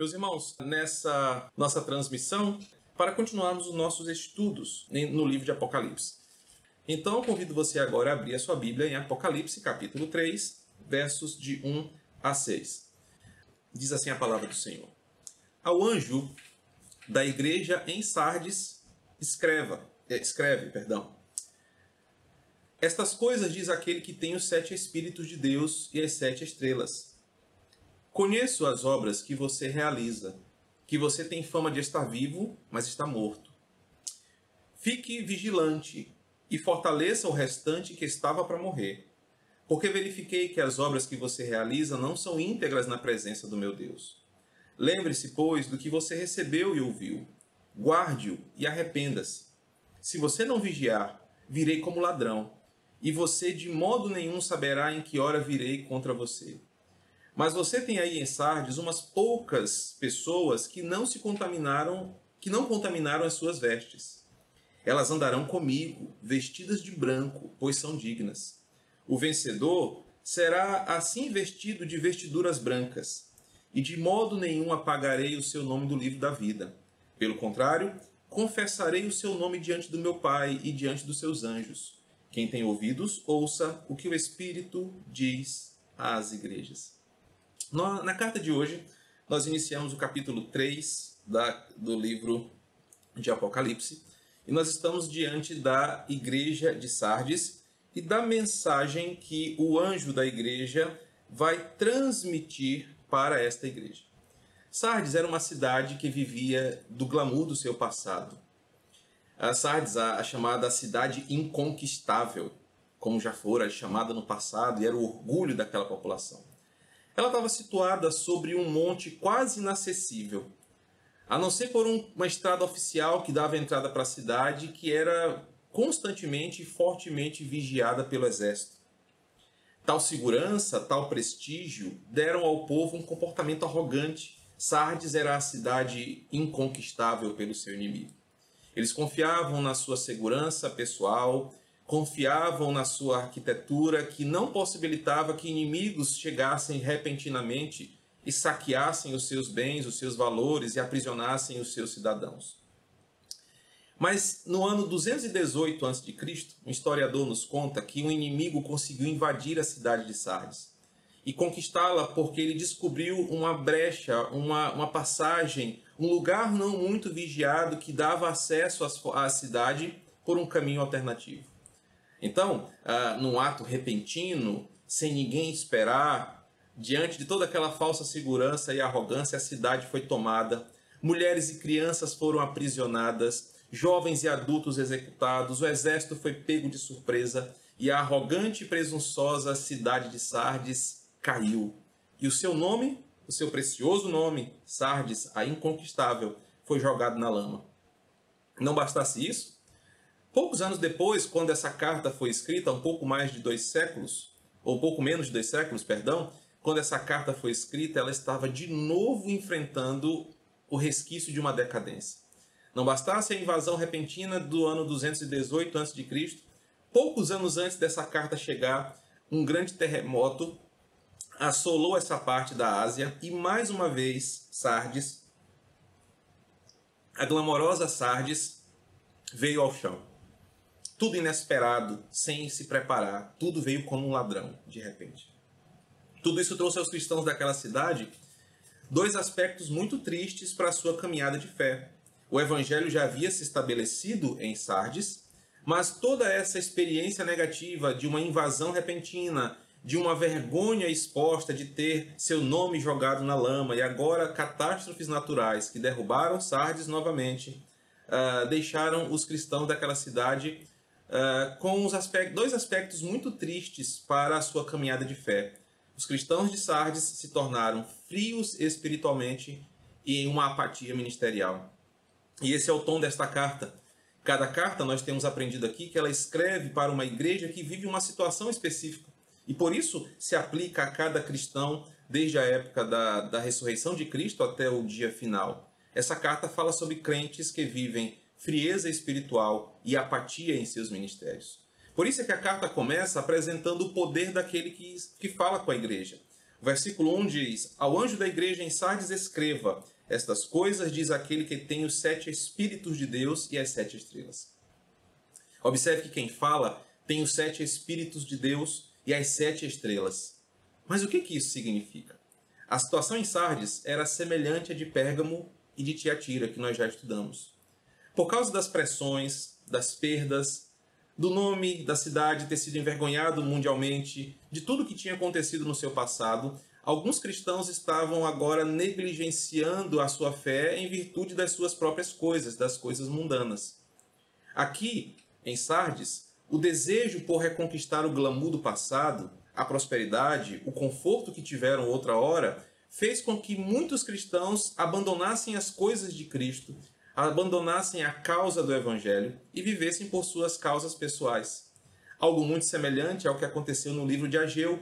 Meus irmãos, nessa nossa transmissão, para continuarmos os nossos estudos no livro de Apocalipse. Então, eu convido você agora a abrir a sua Bíblia em Apocalipse, capítulo 3, versos de 1 a 6. Diz assim a palavra do Senhor: Ao anjo da igreja em Sardes, escreva, eh, escreve, perdão. Estas coisas diz aquele que tem os sete espíritos de Deus e as sete estrelas. Conheço as obras que você realiza, que você tem fama de estar vivo, mas está morto. Fique vigilante e fortaleça o restante que estava para morrer, porque verifiquei que as obras que você realiza não são íntegras na presença do meu Deus. Lembre-se, pois, do que você recebeu e ouviu. Guarde-o e arrependa-se. Se você não vigiar, virei como ladrão, e você de modo nenhum saberá em que hora virei contra você. Mas você tem aí em Sardes umas poucas pessoas que não se contaminaram, que não contaminaram as suas vestes. Elas andarão comigo, vestidas de branco, pois são dignas. O vencedor será assim vestido de vestiduras brancas, e de modo nenhum apagarei o seu nome do livro da vida. Pelo contrário, confessarei o seu nome diante do meu Pai e diante dos seus anjos. Quem tem ouvidos, ouça o que o Espírito diz às igrejas. Na carta de hoje, nós iniciamos o capítulo 3 da, do livro de Apocalipse e nós estamos diante da igreja de Sardes e da mensagem que o anjo da igreja vai transmitir para esta igreja. Sardes era uma cidade que vivia do glamour do seu passado. A Sardes, a, a chamada cidade inconquistável, como já fora chamada no passado, e era o orgulho daquela população. Ela estava situada sobre um monte quase inacessível, a não ser por um, uma estrada oficial que dava entrada para a cidade, que era constantemente e fortemente vigiada pelo exército. Tal segurança, tal prestígio deram ao povo um comportamento arrogante. Sardes era a cidade inconquistável pelo seu inimigo. Eles confiavam na sua segurança pessoal, confiavam na sua arquitetura que não possibilitava que inimigos chegassem repentinamente e saqueassem os seus bens, os seus valores e aprisionassem os seus cidadãos. Mas no ano 218 a.C., um historiador nos conta que um inimigo conseguiu invadir a cidade de Sardes e conquistá-la porque ele descobriu uma brecha, uma, uma passagem, um lugar não muito vigiado que dava acesso à cidade por um caminho alternativo. Então, ah, num ato repentino, sem ninguém esperar, diante de toda aquela falsa segurança e arrogância, a cidade foi tomada, mulheres e crianças foram aprisionadas, jovens e adultos executados, o exército foi pego de surpresa e a arrogante e presunçosa cidade de Sardes caiu. E o seu nome, o seu precioso nome, Sardes, a inconquistável, foi jogado na lama. Não bastasse isso, Poucos anos depois, quando essa carta foi escrita, um pouco mais de dois séculos, ou pouco menos de dois séculos, perdão, quando essa carta foi escrita, ela estava de novo enfrentando o resquício de uma decadência. Não bastasse a invasão repentina do ano 218 a.C., poucos anos antes dessa carta chegar, um grande terremoto assolou essa parte da Ásia e mais uma vez Sardes, a glamourosa Sardes, veio ao chão tudo inesperado, sem se preparar, tudo veio como um ladrão, de repente. Tudo isso trouxe aos cristãos daquela cidade dois aspectos muito tristes para a sua caminhada de fé. O evangelho já havia se estabelecido em Sardes, mas toda essa experiência negativa de uma invasão repentina, de uma vergonha exposta de ter seu nome jogado na lama e agora catástrofes naturais que derrubaram Sardes novamente, uh, deixaram os cristãos daquela cidade uh, com os aspectos, dois aspectos muito tristes para a sua caminhada de fé. Os cristãos de Sardes se tornaram frios espiritualmente e em uma apatia ministerial. E esse é o tom desta carta. Cada carta nós temos aprendido aqui que ela escreve para uma igreja que vive uma situação específica. E por isso se aplica a cada cristão desde a época da, da ressurreição de Cristo até o dia final. Essa carta fala sobre crentes que vivem frieza espiritual e apatia em seus ministérios. Por isso é que a carta começa apresentando o poder daquele que, que fala com a igreja. O versículo 1 diz: Ao anjo da igreja em Sardes escreva: Estas coisas diz aquele que tem os sete Espíritos de Deus e as sete estrelas. Observe que quem fala tem os sete Espíritos de Deus e as sete estrelas. Mas o que, que isso significa? A situação em Sardes era semelhante à de Pérgamo e de Tiatira, que nós já estudamos. Por causa das pressões, das perdas, do nome da cidade ter sido envergonhado mundialmente, de tudo que tinha acontecido no seu passado, alguns cristãos estavam agora negligenciando a sua fé em virtude das suas próprias coisas, das coisas mundanas. Aqui, em Sardes, o desejo por reconquistar o glamour do passado, a prosperidade, o conforto que tiveram outra hora, fez com que muitos cristãos abandonassem as coisas de Cristo abandonassem a causa do Evangelho e vivessem por suas causas pessoais. Algo muito semelhante ao que aconteceu no livro de Ageu,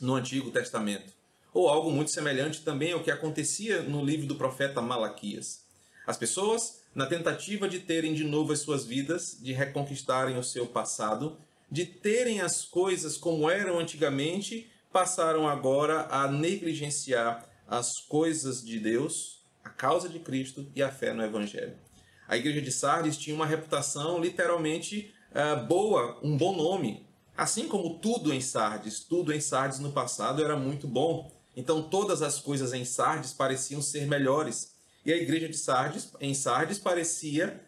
no Antigo Testamento. Ou algo muito semelhante também ao que acontecia no livro do profeta Malaquias. As pessoas, na tentativa de terem de novo as suas vidas, de reconquistarem o seu passado, de terem as coisas como eram antigamente, passaram agora a negligenciar as coisas de Deus a causa de Cristo e a fé no Evangelho. A igreja de Sardes tinha uma reputação literalmente uh, boa, um bom nome. Assim como tudo em Sardes, tudo em Sardes no passado era muito bom. Então todas as coisas em Sardes pareciam ser melhores. E a igreja de Sardes, em Sardes, parecia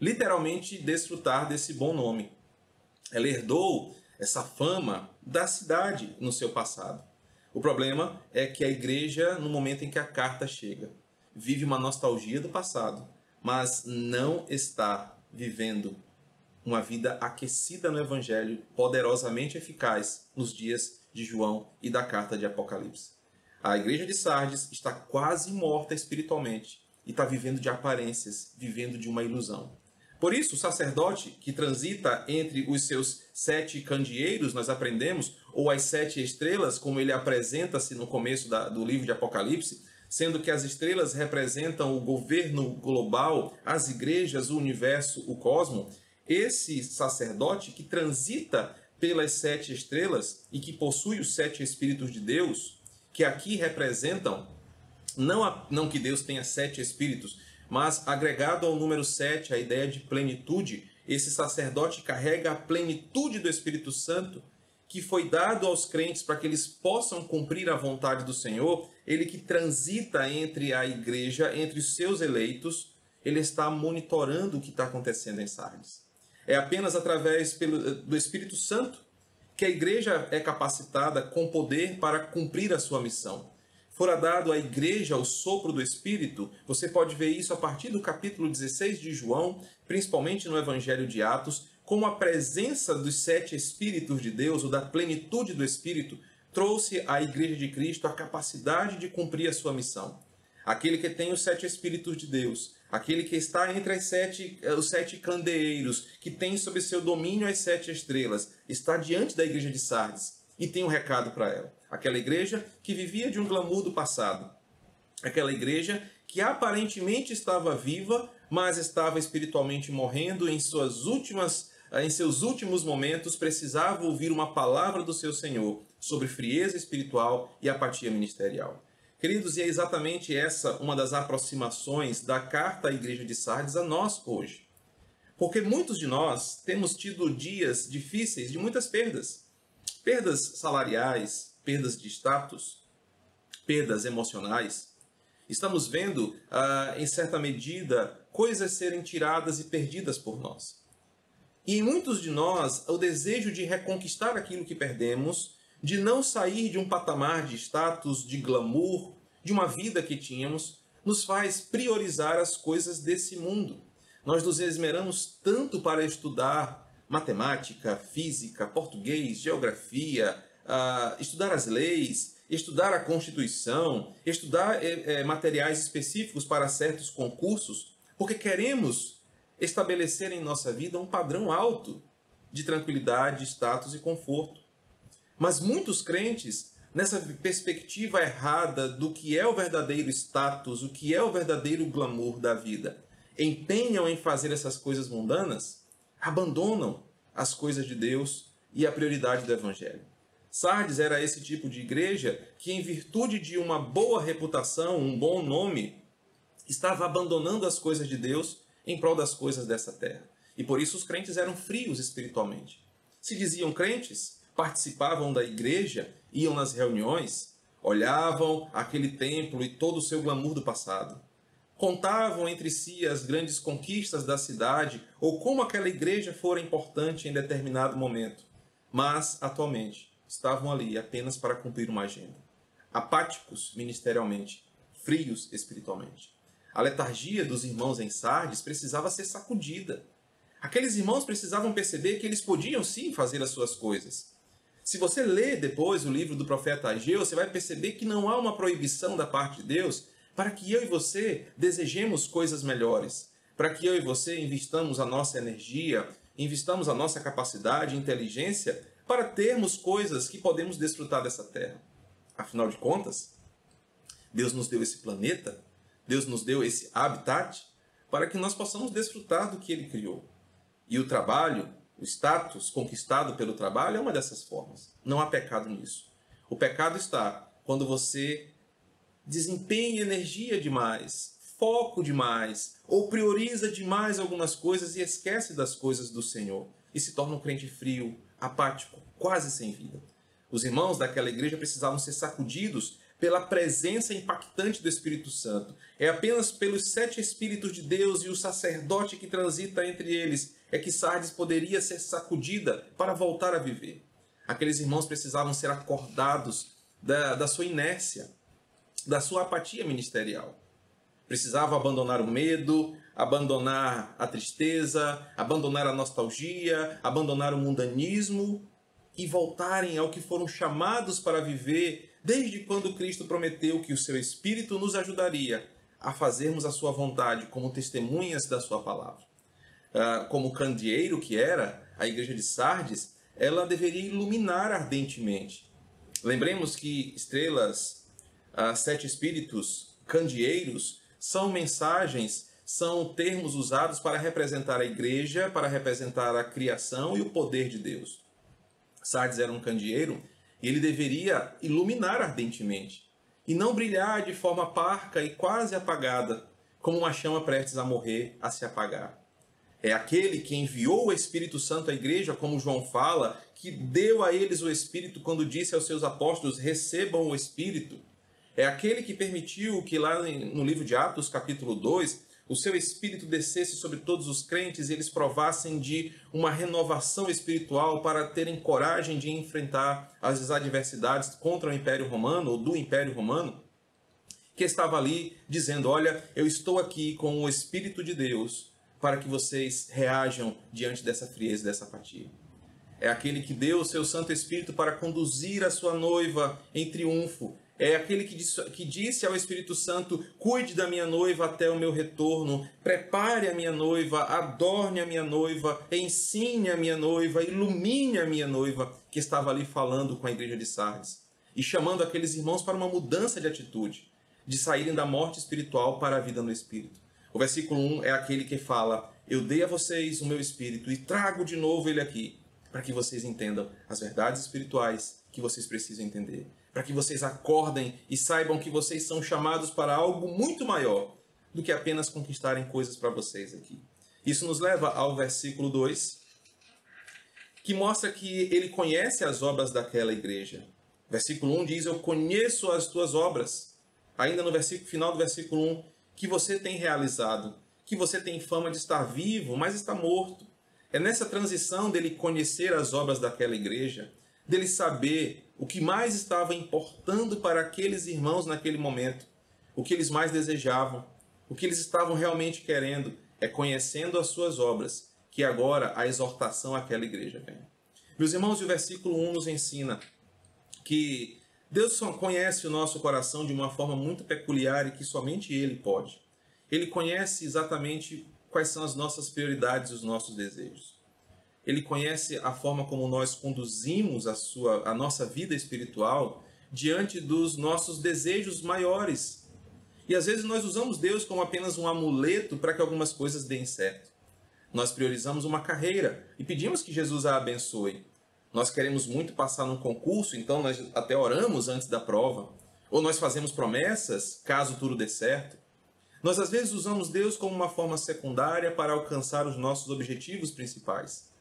literalmente desfrutar desse bom nome. Ela herdou essa fama da cidade no seu passado. O problema é que a igreja, no momento em que a carta chega, vive uma nostalgia do passado, mas não está vivendo uma vida aquecida no Evangelho, poderosamente eficaz nos dias de João e da carta de Apocalipse. A igreja de Sardes está quase morta espiritualmente e está vivendo de aparências, vivendo de uma ilusão. Por isso, o sacerdote que transita entre os seus sete candeeiros, nós aprendemos, ou as sete estrelas, como ele apresenta-se no começo da, do livro de Apocalipse, sendo que as estrelas representam o governo global, as igrejas, o universo, o cosmo, esse sacerdote que transita pelas sete estrelas e que possui os sete Espíritos de Deus, que aqui representam, não, a, não que Deus tenha sete Espíritos, mas agregado ao número sete, a ideia de plenitude, esse sacerdote carrega a plenitude do Espírito Santo que foi dado aos crentes para que eles possam cumprir a vontade do Senhor, ele que transita entre a igreja, entre os seus eleitos, ele está monitorando o que está acontecendo em Sardes. É apenas através do Espírito Santo que a igreja é capacitada com poder para cumprir a sua missão. Fora dado à igreja o sopro do Espírito, você pode ver isso a partir do capítulo 16 de João, principalmente no Evangelho de Atos, como a presença dos sete Espíritos de Deus, ou da plenitude do Espírito, trouxe à Igreja de Cristo a capacidade de cumprir a sua missão. Aquele que tem os sete Espíritos de Deus, aquele que está entre as sete, eh, os sete candeeiros, que tem sob seu domínio as sete estrelas, está diante da Igreja de Sardes e tem um recado para ela. Aquela igreja que vivia de um glamour do passado. Aquela igreja que aparentemente estava viva, mas estava espiritualmente morrendo em suas últimas em seus últimos momentos, precisava ouvir uma palavra do seu Senhor sobre frieza espiritual e apatia ministerial. Queridos, e é exatamente essa uma das aproximações da carta à igreja de Sardes a nós hoje. Porque muitos de nós temos tido dias difíceis de muitas perdas. Perdas salariais, perdas de status, perdas emocionais. Estamos vendo, ah, em certa medida, coisas serem tiradas e perdidas por nós. E em muitos de nós, o desejo de reconquistar aquilo que perdemos, de não sair de um patamar de status, de glamour, de uma vida que tínhamos, nos faz priorizar as coisas desse mundo. Nós nos esmeramos tanto para estudar matemática, física, português, geografia, uh, estudar as leis, estudar a Constituição, estudar eh, materiais específicos para certos concursos, porque queremos estabelecer em nossa vida um padrão alto de tranquilidade, status e conforto. Mas muitos crentes, nessa perspectiva errada do que é o verdadeiro status, o que é o verdadeiro glamour da vida, empenham em fazer essas coisas mundanas, abandonam as coisas de Deus e a prioridade do Evangelho. Sardes era esse tipo de igreja que, em virtude de uma boa reputação, um bom nome, estava abandonando as coisas de Deus em prol das coisas dessa terra. E por isso os crentes eram frios espiritualmente. Se diziam crentes, participavam da igreja, iam nas reuniões, olhavam aquele templo e todo o seu glamour do passado. Contavam entre si as grandes conquistas da cidade ou como aquela igreja fora importante em determinado momento. Mas, atualmente, estavam ali apenas para cumprir uma agenda. Apáticos ministerialmente, frios espiritualmente. A letargia dos irmãos em Sardes precisava ser sacudida. Aqueles irmãos precisavam perceber que eles podiam sim fazer as suas coisas. Se você ler depois o livro do profeta Ageu, você vai perceber que não há uma proibição da parte de Deus para que eu e você desejemos coisas melhores, para que eu e você investamos a nossa energia, investamos a nossa capacidade inteligência para termos coisas que podemos desfrutar dessa terra. Afinal de contas, Deus nos deu esse planeta Deus nos deu esse habitat para que nós possamos desfrutar do que Ele criou. E o trabalho, o status conquistado pelo trabalho é uma dessas formas. Não há pecado nisso. O pecado está quando você desempenha energia demais, foco demais, ou prioriza demais algumas coisas e esquece das coisas do Senhor e se torna um crente frio, apático, quase sem vida. Os irmãos daquela igreja precisavam ser sacudidos pela presença impactante do Espírito Santo. É apenas pelos sete Espíritos de Deus e o sacerdote que transita entre eles é que Sardes poderia ser sacudida para voltar a viver. Aqueles irmãos precisavam ser acordados da, da sua inércia, da sua apatia ministerial. Precisavam abandonar o medo, abandonar a tristeza, abandonar a nostalgia, abandonar o mundanismo e voltarem ao que foram chamados para viver desde quando Cristo prometeu que o seu Espírito nos ajudaria a fazermos a sua vontade como testemunhas da sua palavra. Uh, como candeeiro que era, a igreja de Sardes, ela deveria iluminar ardentemente. Lembremos que estrelas, uh, sete espíritos, candeeiros, são mensagens, são termos usados para representar a igreja, para representar a criação e o poder de Deus. Sardes era um candeeiro ele deveria iluminar ardentemente e não brilhar de forma parca e quase apagada, como uma chama prestes a morrer, a se apagar. É aquele que enviou o Espírito Santo à igreja, como João fala, que deu a eles o Espírito quando disse aos seus apóstolos: recebam o Espírito. É aquele que permitiu que lá no livro de Atos, capítulo 2, o seu espírito descesse sobre todos os crentes e eles provassem de uma renovação espiritual para terem coragem de enfrentar as adversidades contra o Império Romano ou do Império Romano, que estava ali dizendo: Olha, eu estou aqui com o Espírito de Deus para que vocês reajam diante dessa frieza, dessa apatia. É aquele que deu o seu Santo Espírito para conduzir a sua noiva em triunfo é aquele que disse, que disse ao Espírito Santo: Cuide da minha noiva até o meu retorno, prepare a minha noiva, adorne a minha noiva, ensine a minha noiva, ilumine a minha noiva, que estava ali falando com a igreja de Sardes e chamando aqueles irmãos para uma mudança de atitude, de saírem da morte espiritual para a vida no espírito. O versículo 1 é aquele que fala: Eu dei a vocês o meu espírito e trago de novo ele aqui, para que vocês entendam as verdades espirituais que vocês precisam entender para que vocês acordem e saibam que vocês são chamados para algo muito maior do que apenas conquistarem coisas para vocês aqui. Isso nos leva ao versículo 2, que mostra que ele conhece as obras daquela igreja. Versículo 1 diz: Eu conheço as tuas obras. Ainda no versículo final do versículo 1, que você tem realizado, que você tem fama de estar vivo, mas está morto. É nessa transição dele conhecer as obras daquela igreja, dele saber o que mais estava importando para aqueles irmãos naquele momento, o que eles mais desejavam, o que eles estavam realmente querendo, é conhecendo as suas obras, que agora a exortação àquela igreja vem. Meus irmãos, o versículo 1 nos ensina que Deus conhece o nosso coração de uma forma muito peculiar e que somente Ele pode. Ele conhece exatamente quais são as nossas prioridades e os nossos desejos. Ele conhece a forma como nós conduzimos a, sua, a nossa vida espiritual diante dos nossos desejos maiores. E às vezes nós usamos Deus como apenas um amuleto para que algumas coisas deem certo. Nós priorizamos uma carreira e pedimos que Jesus a abençoe. Nós queremos muito passar num concurso, então nós até oramos antes da prova. Ou nós fazemos promessas caso tudo dê certo. Nós às vezes usamos Deus como uma forma secundária para alcançar os nossos objetivos principais.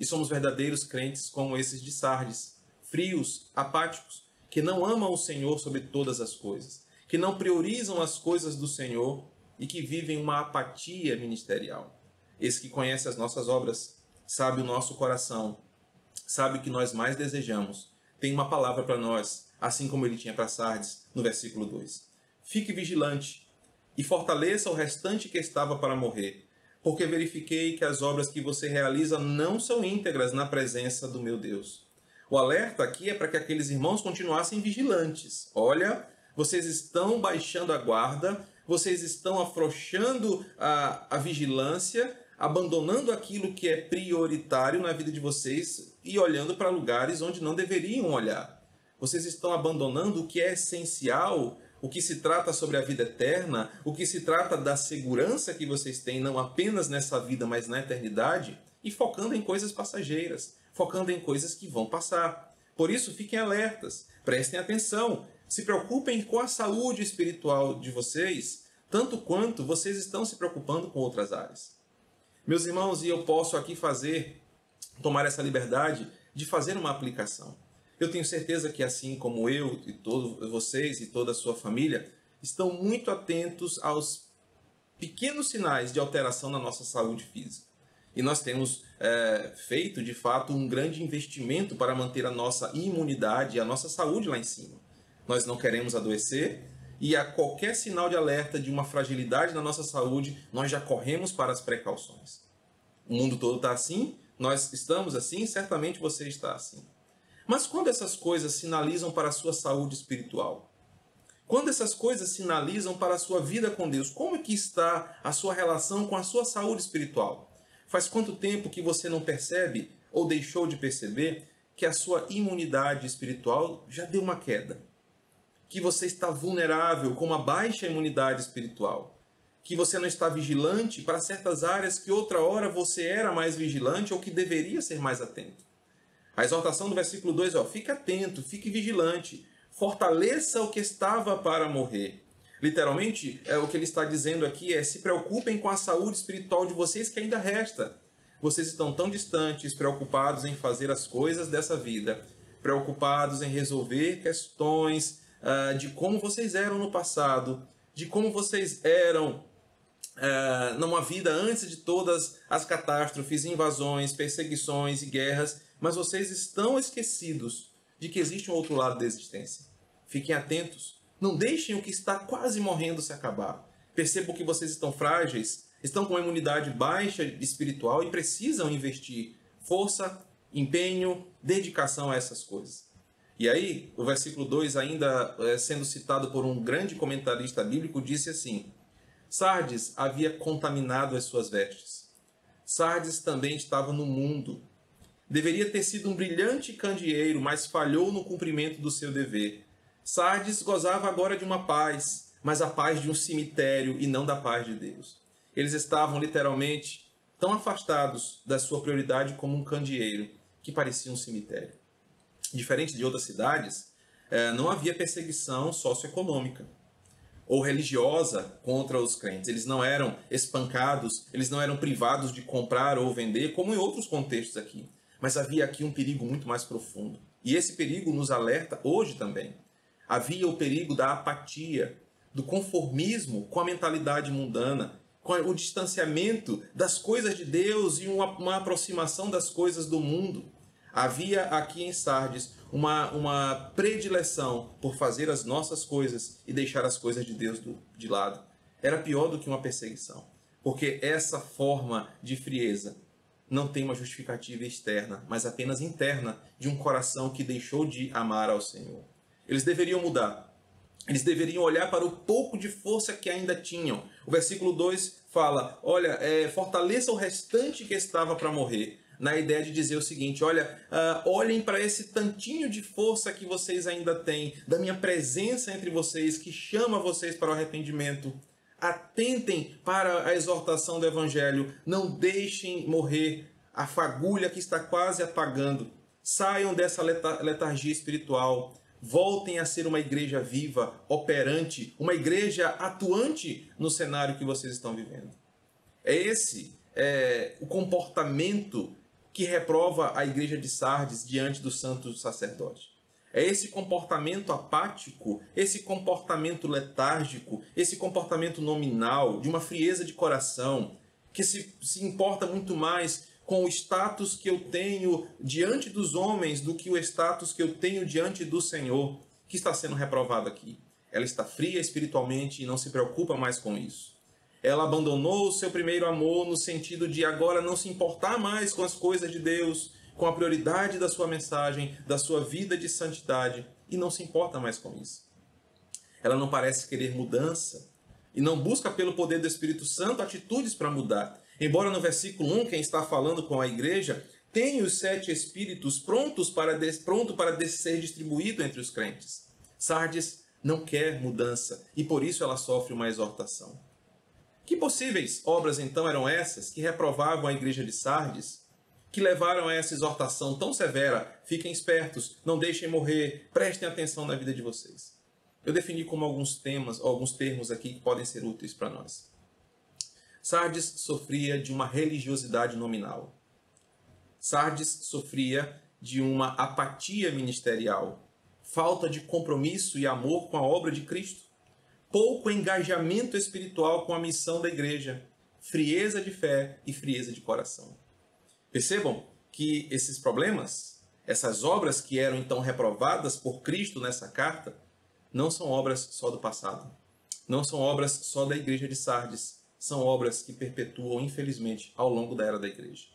E somos verdadeiros crentes como esses de Sardes, frios, apáticos, que não amam o Senhor sobre todas as coisas, que não priorizam as coisas do Senhor e que vivem uma apatia ministerial. Esse que conhece as nossas obras, sabe o nosso coração, sabe o que nós mais desejamos, tem uma palavra para nós, assim como ele tinha para Sardes, no versículo 2. Fique vigilante e fortaleça o restante que estava para morrer, porque verifiquei que as obras que você realiza não são íntegras na presença do meu Deus. O alerta aqui é para que aqueles irmãos continuassem vigilantes. Olha, vocês estão baixando a guarda, vocês estão afrouxando a, a vigilância, abandonando aquilo que é prioritário na vida de vocês e olhando para lugares onde não deveriam olhar. Vocês estão abandonando o que é essencial, o que se trata sobre a vida eterna, o que se trata da segurança que vocês têm não apenas nessa vida, mas na eternidade, e focando em coisas passageiras, focando em coisas que vão passar. Por isso, fiquem alertas, prestem atenção, se preocupem com a saúde espiritual de vocês, tanto quanto vocês estão se preocupando com outras áreas. Meus irmãos, e eu posso aqui fazer, tomar essa liberdade de fazer uma aplicação. Eu tenho certeza que assim como eu e todos vocês e toda a sua família estão muito atentos aos pequenos sinais de alteração na nossa saúde física. E nós temos é, feito, de fato, um grande investimento para manter a nossa imunidade e a nossa saúde lá em cima. Nós não queremos adoecer e a qualquer sinal de alerta de uma fragilidade na nossa saúde, nós já corremos para as precauções. O mundo todo está assim, nós estamos assim, certamente você está assim. Mas quando essas coisas sinalizam para a sua saúde espiritual? Quando essas coisas sinalizam para a sua vida com Deus, como é que está a sua relação com a sua saúde espiritual? Faz quanto tempo que você não percebe ou deixou de perceber que a sua imunidade espiritual já deu uma queda? Que você está vulnerável com uma baixa imunidade espiritual? Que você não está vigilante para certas áreas que outra hora você era mais vigilante ou que deveria ser mais atento? A exortação do versículo 2 ó, fique atento, fique vigilante, fortaleça o que estava para morrer. Literalmente, é, o que ele está dizendo aqui é: se preocupem com a saúde espiritual de vocês que ainda resta. Vocês estão tão distantes, preocupados em fazer as coisas dessa vida, preocupados em resolver questões uh, de como vocês eram no passado, de como vocês eram uh, numa vida antes de todas as catástrofes, invasões, perseguições e guerras mas vocês estão esquecidos de que existe um outro lado da existência. Fiquem atentos. Não deixem o que está quase morrendo se acabar. Percebam que vocês estão frágeis, estão com uma imunidade baixa espiritual e precisam investir força, empenho, dedicação a essas coisas. E aí, o versículo 2, ainda é, sendo citado por um grande comentarista bíblico, disse assim: Sardes havia contaminado as suas vestes. Sardes também estava no mundo, Deveria ter sido um brilhante candeeiro, mas falhou no cumprimento do seu dever. Sardes gozava agora de uma paz, mas a paz de um cemitério e não da paz de Deus. Eles estavam literalmente tão afastados da sua prioridade como um candeeiro, que parecia um cemitério. Diferente de outras cidades, eh, não havia perseguição socioeconômica ou religiosa contra os crentes. Eles não eram espancados, eles não eram privados de comprar ou vender, como em outros contextos aqui. Mas havia aqui um perigo muito mais profundo. E esse perigo nos alerta hoje também. Havia o perigo da apatia, do conformismo com a mentalidade mundana, com o distanciamento das coisas de Deus e uma, uma aproximação das coisas do mundo. Havia aqui em Sardes uma, uma predileção por fazer as nossas coisas e deixar as coisas de Deus do, de lado. Era pior do que uma perseguição, porque essa forma de frieza não tem uma justificativa externa, mas apenas interna de um coração que deixou de amar ao Senhor. Eles deveriam mudar. Eles deveriam olhar para o pouco de força que ainda tinham. O versículo 2 fala: Olha, é, fortaleça o restante que estava para morrer. Na ideia de dizer o seguinte: olha, uh, olhem para esse tantinho de força que vocês ainda têm, da minha presença entre vocês, que chama vocês para o arrependimento atentem para a exortação do Evangelho, não deixem morrer a fagulha que está quase apagando. Saiam dessa letargia espiritual. Voltem a ser uma igreja viva, operante, uma igreja atuante no cenário que vocês estão vivendo. É esse é, o comportamento que reprova a igreja de Sardes diante do santo sacerdote. É esse comportamento apático, esse comportamento letárgico, esse comportamento nominal, de uma frieza de coração, que se, se importa muito mais com o status que eu tenho diante dos homens do que o status que eu tenho diante do Senhor, que está sendo reprovado aqui. Ela está fria espiritualmente e não se preocupa mais com isso. Ela abandonou o seu primeiro amor no sentido de agora não se importar mais com as coisas de Deus, com a prioridade da sua mensagem, da sua vida de santidade, e não se importa mais com isso. Ela não parece querer mudança e não busca pelo poder do Espírito Santo atitudes para mudar. Embora no versículo 1, quem está falando com a igreja, tem os sete espíritos prontos para, pronto para ser distribuído entre os crentes. Sardes não quer mudança e por isso ela sofre uma exortação. Que possíveis obras então eram essas que reprovavam a igreja de Sardes, que levaram a essa exortação tão severa? Fiquem espertos, não deixem morrer, prestem atenção na vida de vocês. Eu defini como alguns temas, alguns termos aqui que podem ser úteis para nós. Sardes sofria de uma religiosidade nominal. Sardes sofria de uma apatia ministerial, falta de compromisso e amor com a obra de Cristo pouco engajamento espiritual com a missão da igreja, frieza de fé e frieza de coração. Percebam que esses problemas, essas obras que eram então reprovadas por Cristo nessa carta, não são obras só do passado. Não são obras só da igreja de Sardes. São obras que perpetuam, infelizmente, ao longo da era da igreja.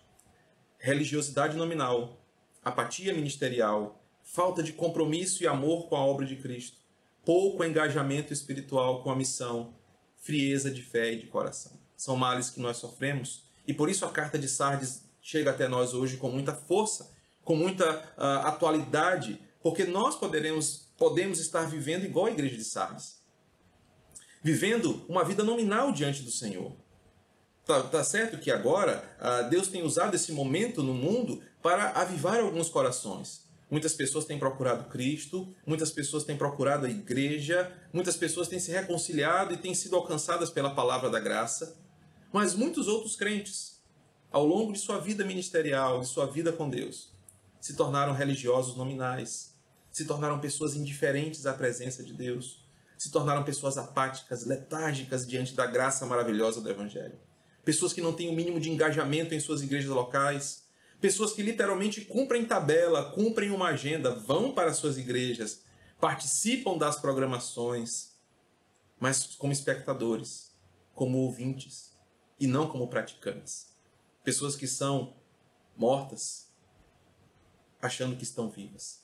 Religiosidade nominal, apatia ministerial, falta de compromisso e amor com a obra de Cristo, pouco engajamento espiritual com a missão, frieza de fé e de coração. São males que nós sofremos e por isso a carta de Sardes chega até nós hoje com muita força, com muita uh, atualidade, porque nós poderemos, podemos estar vivendo igual a igreja de Sardes. Vivendo uma vida nominal diante do Senhor. Tá, tá certo que agora uh, Deus tem usado esse momento no mundo para avivar alguns corações Muitas pessoas têm procurado Cristo, muitas pessoas têm procurado a igreja, muitas pessoas têm se reconciliado e têm sido alcançadas pela palavra da graça. Mas muitos outros crentes, ao longo de sua vida ministerial, de sua vida com Deus, se tornaram religiosos nominais, se tornaram pessoas indiferentes à presença de Deus, se tornaram pessoas apáticas, letárgicas diante da graça maravilhosa do Evangelho. Pessoas que não têm o mínimo de engajamento em suas igrejas locais, Pessoas que literalmente cumprem tabela, cumprem uma agenda, vão para suas igrejas, participam das programações, mas como espectadores, como ouvintes e não como praticantes. Pessoas que são mortas achando que estão vivas.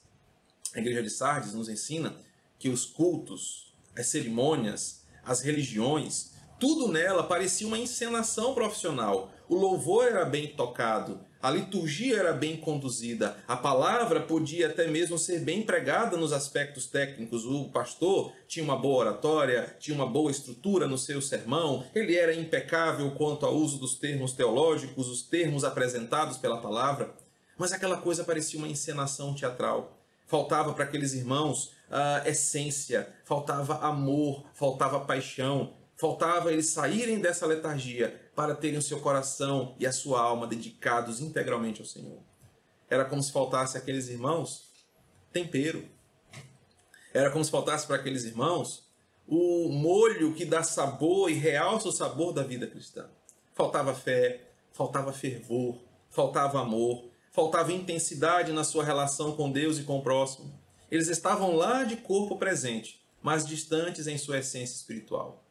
A igreja de Sardes nos ensina que os cultos, as cerimônias, as religiões, tudo nela parecia uma encenação profissional. O louvor era bem tocado, a liturgia era bem conduzida, a palavra podia até mesmo ser bem pregada nos aspectos técnicos. O pastor tinha uma boa oratória, tinha uma boa estrutura no seu sermão, ele era impecável quanto ao uso dos termos teológicos, os termos apresentados pela palavra, mas aquela coisa parecia uma encenação teatral. Faltava para aqueles irmãos a essência, faltava amor, faltava paixão, faltava eles saírem dessa letargia para terem o seu coração e a sua alma dedicados integralmente ao Senhor. Era como se faltasse àqueles irmãos tempero. Era como se faltasse para aqueles irmãos o molho que dá sabor e realça o sabor da vida cristã. Faltava fé, faltava fervor, faltava amor, faltava intensidade na sua relação com Deus e com o próximo. Eles estavam lá de corpo presente, mas distantes em sua essência espiritual.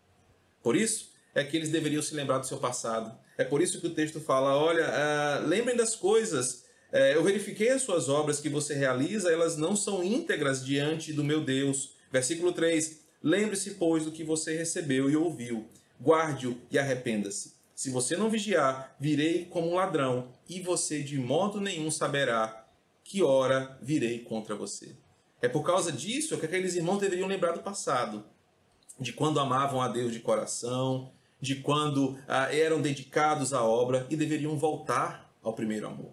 Por isso, é que eles deveriam se lembrar do seu passado. É por isso que o texto fala: olha, uh, lembrem das coisas. Uh, eu verifiquei as suas obras que você realiza, elas não são íntegras diante do meu Deus. Versículo 3: Lembre-se, pois, do que você recebeu e ouviu. Guarde-o e arrependa-se. Se você não vigiar, virei como um ladrão, e você de modo nenhum saberá que hora virei contra você. É por causa disso que aqueles irmãos deveriam lembrar do passado, de quando amavam a Deus de coração, de quando ah, eram dedicados à obra e deveriam voltar ao primeiro amor.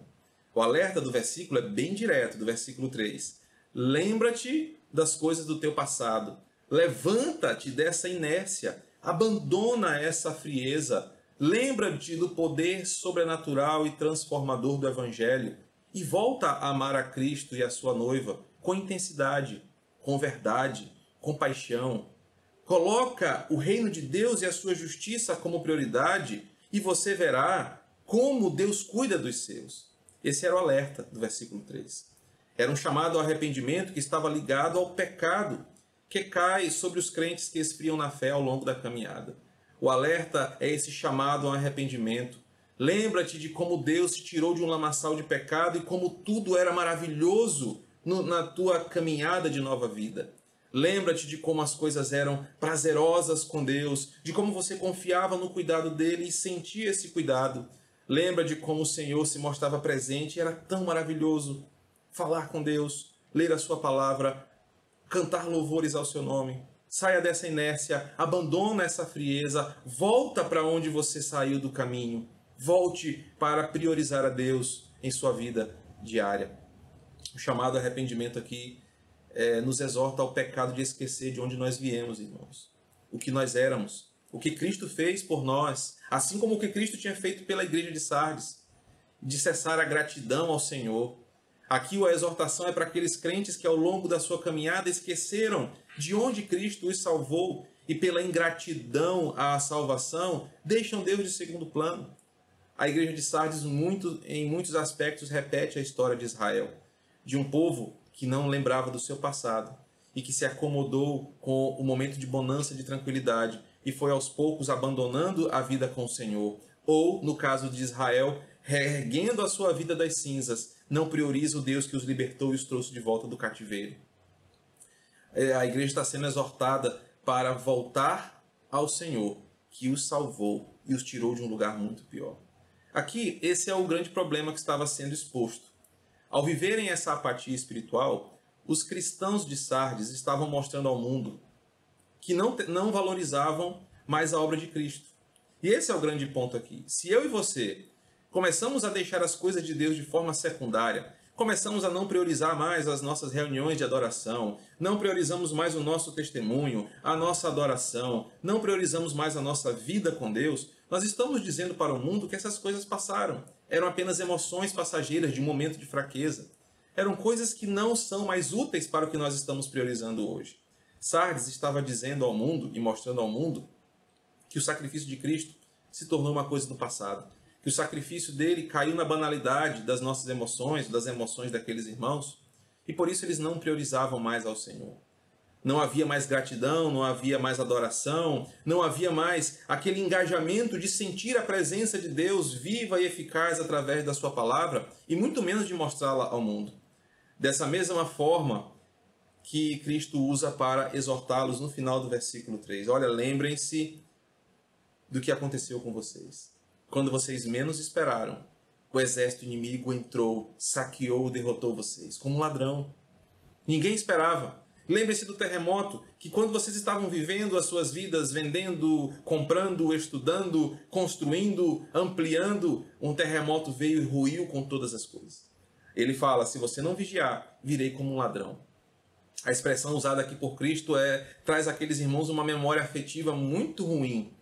O alerta do versículo é bem direto, do versículo 3. Lembra-te das coisas do teu passado. Levanta-te dessa inércia. Abandona essa frieza. Lembra-te do poder sobrenatural e transformador do Evangelho e volta a amar a Cristo e a sua noiva com intensidade, com verdade, com paixão. Coloca o reino de Deus e a sua justiça como prioridade e você verá como Deus cuida dos seus. Esse era o alerta do versículo 3. Era um chamado ao arrependimento que estava ligado ao pecado que cai sobre os crentes que esfriam na fé ao longo da caminhada. O alerta é esse chamado ao arrependimento. Lembra-te de como Deus te tirou de um lamaçal de pecado e como tudo era maravilhoso no, na tua caminhada de nova vida. Lembra-te de como as coisas eram prazerosas com Deus, de como você confiava no cuidado dele e sentia esse cuidado. Lembra de como o Senhor se mostrava presente e era tão maravilhoso falar com Deus, ler a sua palavra, cantar louvores ao seu nome. Saia dessa inércia, abandona essa frieza, volta para onde você saiu do caminho. Volte para priorizar a Deus em sua vida diária. O chamado arrependimento aqui é, nos exorta ao pecado de esquecer de onde nós viemos, irmãos. O que nós éramos, o que Cristo fez por nós, assim como o que Cristo tinha feito pela igreja de Sardes, de cessar a gratidão ao Senhor. Aqui a exortação é para aqueles crentes que ao longo da sua caminhada esqueceram de onde Cristo os salvou e pela ingratidão à salvação deixam Deus de segundo plano. A igreja de Sardes muito, em muitos aspectos repete a história de Israel, de um povo que não lembrava do seu passado e que se acomodou com o momento de bonança, de tranquilidade e foi aos poucos abandonando a vida com o Senhor. Ou, no caso de Israel, reerguendo a sua vida das cinzas, não prioriza o Deus que os libertou e os trouxe de volta do cativeiro. É, a igreja está sendo exortada para voltar ao Senhor, que os salvou e os tirou de um lugar muito pior. Aqui, esse é o grande problema que estava sendo exposto. Ao viverem essa apatia espiritual, os cristãos de Sardes estavam mostrando ao mundo que não, não valorizavam mais a obra de Cristo. E esse é o grande ponto aqui. Se eu e você começamos a deixar as coisas de Deus de forma secundária, começamos a não priorizar mais as nossas reuniões de adoração, não priorizamos mais o nosso testemunho, a nossa adoração, não priorizamos mais a nossa vida com Deus, nós estamos dizendo para o mundo que essas coisas passaram. Eram apenas emoções passageiras de um momento de fraqueza. Eram coisas que não são mais úteis para o que nós estamos priorizando hoje. Sardes estava dizendo ao mundo e mostrando ao mundo que o sacrifício de Cristo se tornou uma coisa do passado, que o sacrifício dele caiu na banalidade das nossas emoções, das emoções daqueles irmãos, e por isso eles não priorizavam mais ao Senhor. Não havia mais gratidão, não havia mais adoração, não havia mais aquele engajamento de sentir a presença de Deus viva e eficaz através da sua palavra e muito menos de mostrá-la ao mundo. Dessa mesma forma, que Cristo usa para exortá-los no final do versículo 3. Olha, lembrem-se do que aconteceu com vocês. Quando vocês menos esperaram, o exército inimigo entrou, saqueou, derrotou vocês, como um ladrão. Ninguém esperava. Lembre-se do terremoto, que quando vocês estavam vivendo as suas vidas, vendendo, comprando, estudando, construindo, ampliando, um terremoto veio e ruiu com todas as coisas. Ele fala: se você não vigiar, virei como um ladrão a expressão usada aqui por Cristo é traz àqueles irmãos uma memória afetiva muito ruim,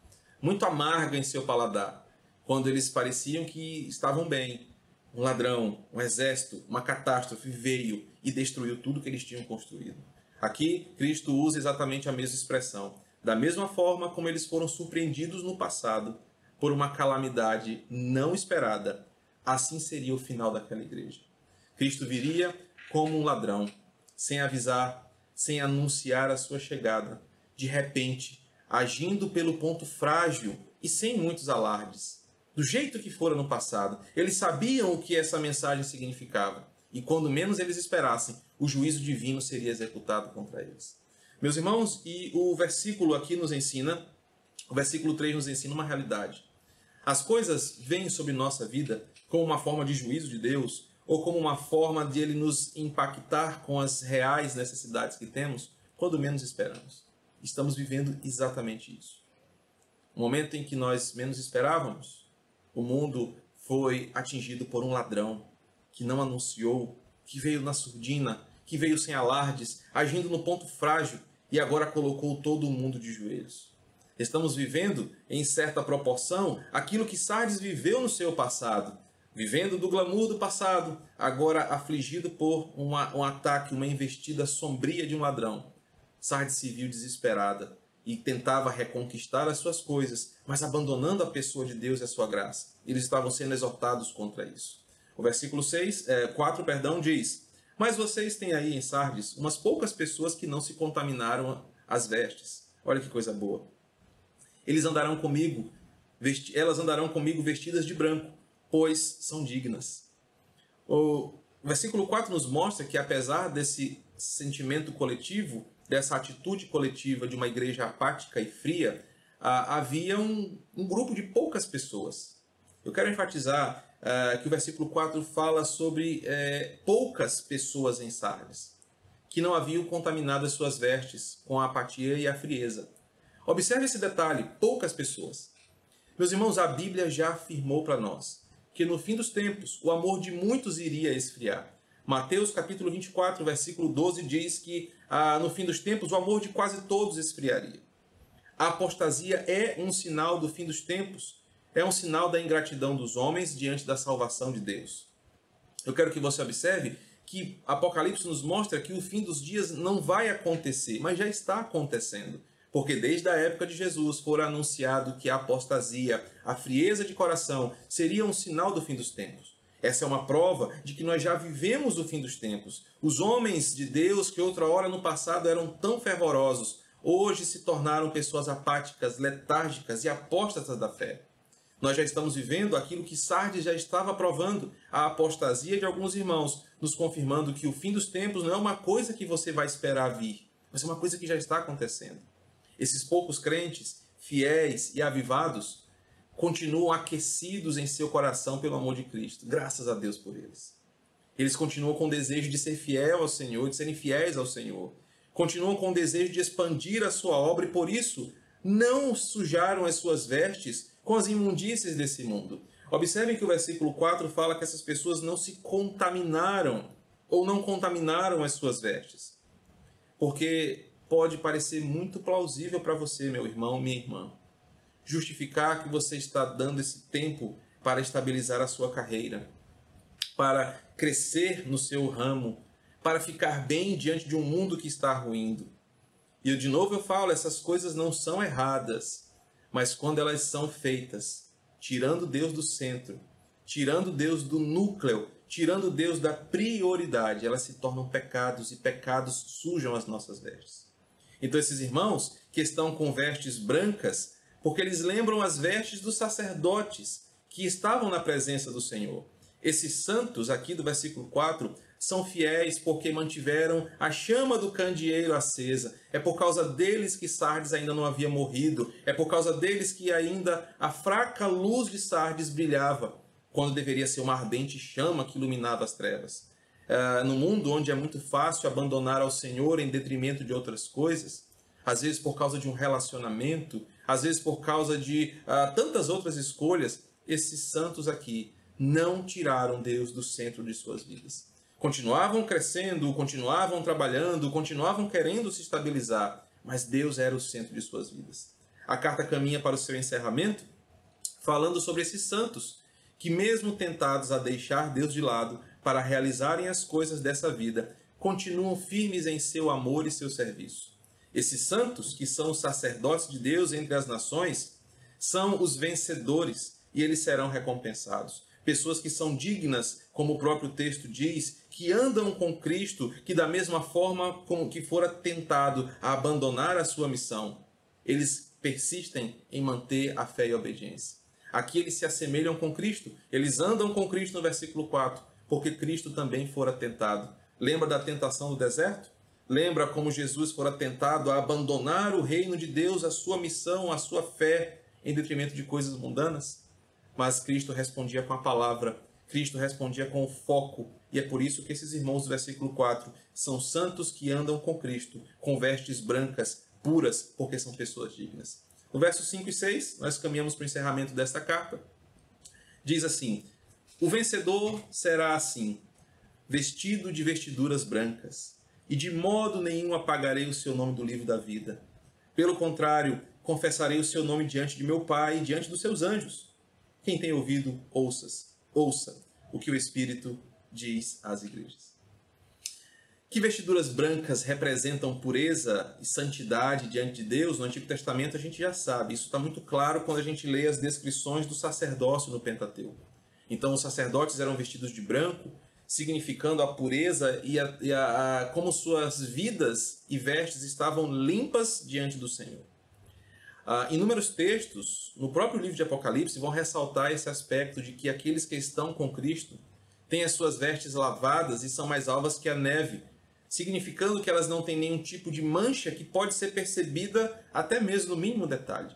muito amarga em seu paladar, quando eles pareciam que estavam bem. Um ladrão, um exército, uma catástrofe veio e destruiu tudo que eles tinham construído. Aqui, Cristo usa exatamente a mesma expressão. Da mesma forma como eles foram surpreendidos no passado por uma calamidade não esperada, assim seria o final daquela igreja. Cristo viria como um ladrão, sem avisar, sem anunciar a sua chegada, de repente, agindo pelo ponto frágil e sem muitos alardes. Do jeito que fora no passado, eles sabiam o que essa mensagem significava, e quando menos eles esperassem, o juízo divino seria executado contra eles. Meus irmãos, e o versículo aqui nos ensina, o versículo 3 nos ensina uma realidade. As coisas vêm sobre nossa vida como uma forma de juízo de Deus, ou como uma forma de ele nos impactar com as reais necessidades que temos quando menos esperamos. Estamos vivendo exatamente isso. No momento em que nós menos esperávamos, o mundo foi atingido por um ladrão que não anunciou, que veio na surdina, que veio sem alardes, agindo no ponto frágil e agora colocou todo o mundo de joelhos. Estamos vivendo, em certa proporção, aquilo que Sardes viveu no seu passado, vivendo do glamour do passado, agora afligido por uma, um ataque, uma investida sombria de um ladrão. Sardes se viu desesperada e tentava reconquistar as suas coisas, mas abandonando a pessoa de Deus e a sua graça. Eles estavam sendo exortados contra isso. O versículo 6, é, 4 perdão, diz: Mas vocês têm aí em Sardes umas poucas pessoas que não se contaminaram as vestes. Olha que coisa boa. Eles andarão comigo, elas andarão comigo vestidas de branco, pois são dignas. O versículo 4 nos mostra que, apesar desse sentimento coletivo, dessa atitude coletiva de uma igreja apática e fria, havia um, um grupo de poucas pessoas. Eu quero enfatizar uh, que o versículo 4 fala sobre uh, poucas pessoas em Sardes, que não haviam contaminado as suas vestes com a apatia e a frieza. Observe esse detalhe: poucas pessoas. Meus irmãos, a Bíblia já afirmou para nós que no fim dos tempos o amor de muitos iria esfriar. Mateus capítulo 24, versículo 12 diz que ah, no fim dos tempos o amor de quase todos esfriaria. A apostasia é um sinal do fim dos tempos, é um sinal da ingratidão dos homens diante da salvação de Deus. Eu quero que você observe que Apocalipse nos mostra que o fim dos dias não vai acontecer, mas já está acontecendo. Porque desde a época de Jesus fora anunciado que a apostasia, a frieza de coração, seria um sinal do fim dos tempos. Essa é uma prova de que nós já vivemos o fim dos tempos. Os homens de Deus, que outra hora no passado eram tão fervorosos, hoje se tornaram pessoas apáticas, letárgicas e apóstatas da fé. Nós já estamos vivendo aquilo que Sardes já estava provando, a apostasia de alguns irmãos, nos confirmando que o fim dos tempos não é uma coisa que você vai esperar vir, mas é uma coisa que já está acontecendo. Esses poucos crentes, fiéis e avivados, continuam aquecidos em seu coração pelo amor de Cristo. Graças a Deus por eles. Eles continuam com o desejo de ser fiel ao Senhor, de serem fiéis ao Senhor. Continuam com o desejo de expandir a sua obra e por isso não sujaram as suas vestes com as imundícies desse mundo. Observem que o versículo 4 fala que essas pessoas não se contaminaram ou não contaminaram as suas vestes. Porque pode parecer muito plausível para você, meu irmão, minha irmã. Justificar que você está dando esse tempo para estabilizar a sua carreira, para crescer no seu ramo, para ficar bem diante de um mundo que está ruindo. E de novo eu falo, essas coisas não são erradas, mas quando elas são feitas, tirando Deus do centro, tirando Deus do núcleo, tirando Deus da prioridade, elas se tornam pecados e pecados sujam as nossas vestes. Então, esses irmãos que estão com vestes brancas, porque eles lembram as vestes dos sacerdotes que estavam na presença do Senhor. Esses santos, aqui do versículo 4, são fiéis porque mantiveram a chama do candeeiro acesa. É por causa deles que Sardes ainda não havia morrido. É por causa deles que ainda a fraca luz de Sardes brilhava, quando deveria ser uma ardente chama que iluminava as trevas uh, no mundo onde é muito fácil abandonar ao Senhor em detrimento de outras coisas, às vezes por causa de um relacionamento, às vezes por causa de uh, tantas outras escolhas, esses santos aqui não tiraram Deus do centro de suas vidas. Continuavam crescendo, continuavam trabalhando, continuavam querendo se estabilizar, mas Deus era o centro de suas vidas. A carta caminha para o seu encerramento falando sobre esses santos que, mesmo tentados a deixar Deus de lado, para realizarem as coisas dessa vida, continuam firmes em seu amor e seu serviço. Esses santos, que são os sacerdotes de Deus entre as nações, são os vencedores e eles serão recompensados. Pessoas que são dignas, como o próprio texto diz, que andam com Cristo, que da mesma forma como que fora tentado a abandonar a sua missão, eles persistem em manter a fé e a obediência. Aqui eles se assemelham com Cristo, eles andam com Cristo no versículo 4, porque Cristo também fora tentado. Lembra da tentação do deserto? Lembra como Jesus fora tentado a abandonar o reino de Deus, a sua missão, a sua fé, em detrimento de coisas mundanas? Mas Cristo respondia com a palavra, Cristo respondia com o foco, e é por isso que esses irmãos do versículo 4 são santos que andam com Cristo, com vestes brancas, puras, porque são pessoas dignas. No verso 5 e 6, nós caminhamos para o encerramento desta carta. Diz assim: o vencedor será assim, vestido de vestiduras brancas, e de modo nenhum apagarei o seu nome do livro da vida. Pelo contrário, confessarei o seu nome diante de meu Pai e diante dos seus anjos. Quem tem ouvido, ouças, ouça o que o Espírito diz às igrejas. Que vestiduras brancas representam pureza e santidade diante de Deus no Antigo Testamento a gente já sabe. Isso está muito claro quando a gente lê as descrições do sacerdócio no Pentateuco. Então, os sacerdotes eram vestidos de branco, significando a pureza e, a, e a, a, como suas vidas e vestes estavam limpas diante do Senhor. Ah, inúmeros textos no próprio livro de Apocalipse vão ressaltar esse aspecto de que aqueles que estão com Cristo têm as suas vestes lavadas e são mais alvas que a neve, significando que elas não têm nenhum tipo de mancha que pode ser percebida até mesmo no mínimo detalhe.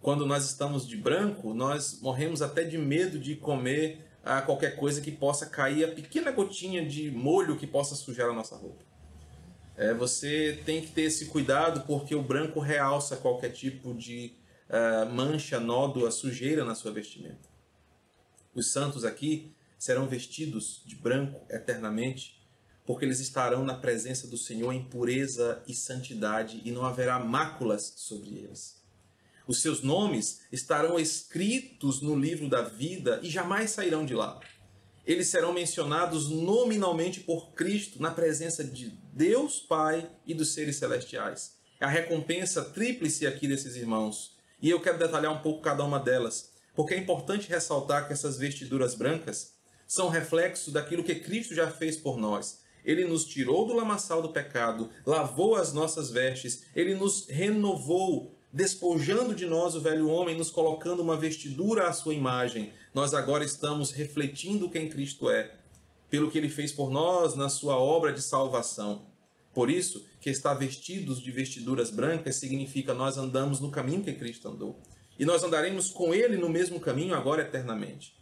Quando nós estamos de branco, nós morremos até de medo de comer ah, qualquer coisa que possa cair a pequena gotinha de molho que possa sujar a nossa roupa. É, você tem que ter esse cuidado porque o branco realça qualquer tipo de uh, mancha, nódoa, sujeira na sua vestimenta. Os santos aqui serão vestidos de branco eternamente porque eles estarão na presença do Senhor em pureza e santidade e não haverá máculas sobre eles. Os seus nomes estarão escritos no livro da vida e jamais sairão de lá. Eles serão mencionados nominalmente por Cristo na presença de Deus Pai e dos seres celestiais. É a recompensa tríplice aqui desses irmãos. E eu quero detalhar um pouco cada uma delas, porque é importante ressaltar que essas vestiduras brancas são reflexo daquilo que Cristo já fez por nós. Ele nos tirou do lamaçal do pecado, lavou as nossas vestes, ele nos renovou despojando de nós o velho homem, nos colocando uma vestidura à sua imagem, nós agora estamos refletindo quem Cristo é, pelo que ele fez por nós na sua obra de salvação. Por isso, que estar vestidos de vestiduras brancas significa nós andamos no caminho que Cristo andou. E nós andaremos com ele no mesmo caminho agora eternamente.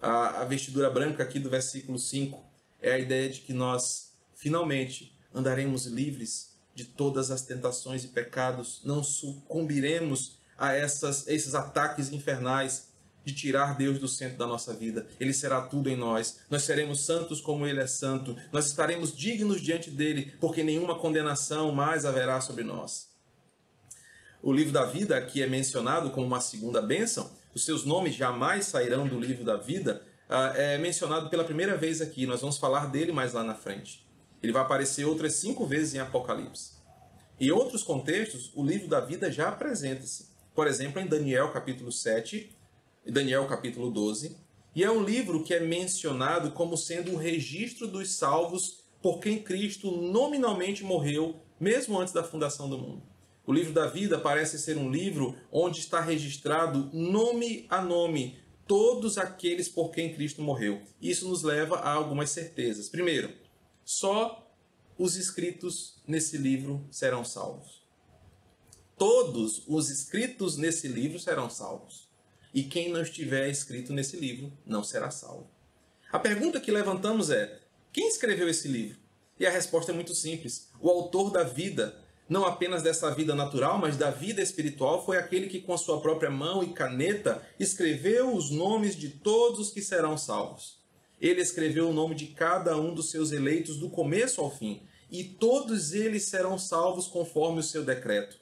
A, a vestidura branca aqui do versículo 5 é a ideia de que nós finalmente andaremos livres de todas as tentações e pecados, não sucumbiremos a essas, esses ataques infernais de tirar Deus do centro da nossa vida. Ele será tudo em nós. Nós seremos santos como Ele é santo. Nós estaremos dignos diante dele, porque nenhuma condenação mais haverá sobre nós. O livro da vida aqui é mencionado como uma segunda bênção. Os seus nomes jamais sairão do livro da vida. Ah, é mencionado pela primeira vez aqui. Nós vamos falar dele mais lá na frente. Ele vai aparecer outras cinco vezes em Apocalipse. Em outros contextos, o livro da vida já apresenta-se. Por exemplo, em Daniel capítulo 7 e Daniel capítulo 12. E é um livro que é mencionado como sendo um registro dos salvos por quem Cristo nominalmente morreu, mesmo antes da fundação do mundo. O livro da vida parece ser um livro onde está registrado nome a nome todos aqueles por quem Cristo morreu. Isso nos leva a algumas certezas. Primeiro, só os inscritos nesse livro serão salvos. Todos os inscritos nesse livro serão salvos. E quem não estiver escrito nesse livro não será salvo. A pergunta que levantamos é: quem escreveu esse livro? E a resposta é muito simples. O autor da vida, não apenas dessa vida natural, mas da vida espiritual, foi aquele que, com a sua própria mão e caneta, escreveu os nomes de todos os que serão salvos. Ele escreveu o nome de cada um dos seus eleitos do começo ao fim, e todos eles serão salvos conforme o seu decreto.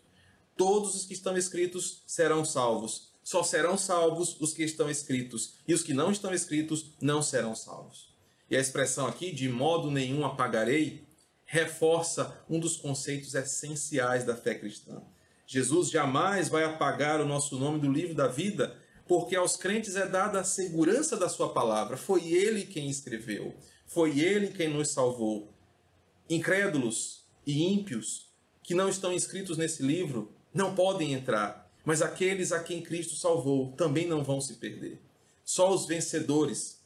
Todos os que estão escritos serão salvos. Só serão salvos os que estão escritos, e os que não estão escritos não serão salvos. E a expressão aqui, de modo nenhum apagarei, reforça um dos conceitos essenciais da fé cristã. Jesus jamais vai apagar o nosso nome do livro da vida porque aos crentes é dada a segurança da sua palavra. Foi ele quem escreveu, foi ele quem nos salvou. Incrédulos e ímpios que não estão inscritos nesse livro não podem entrar, mas aqueles a quem Cristo salvou também não vão se perder. Só os vencedores,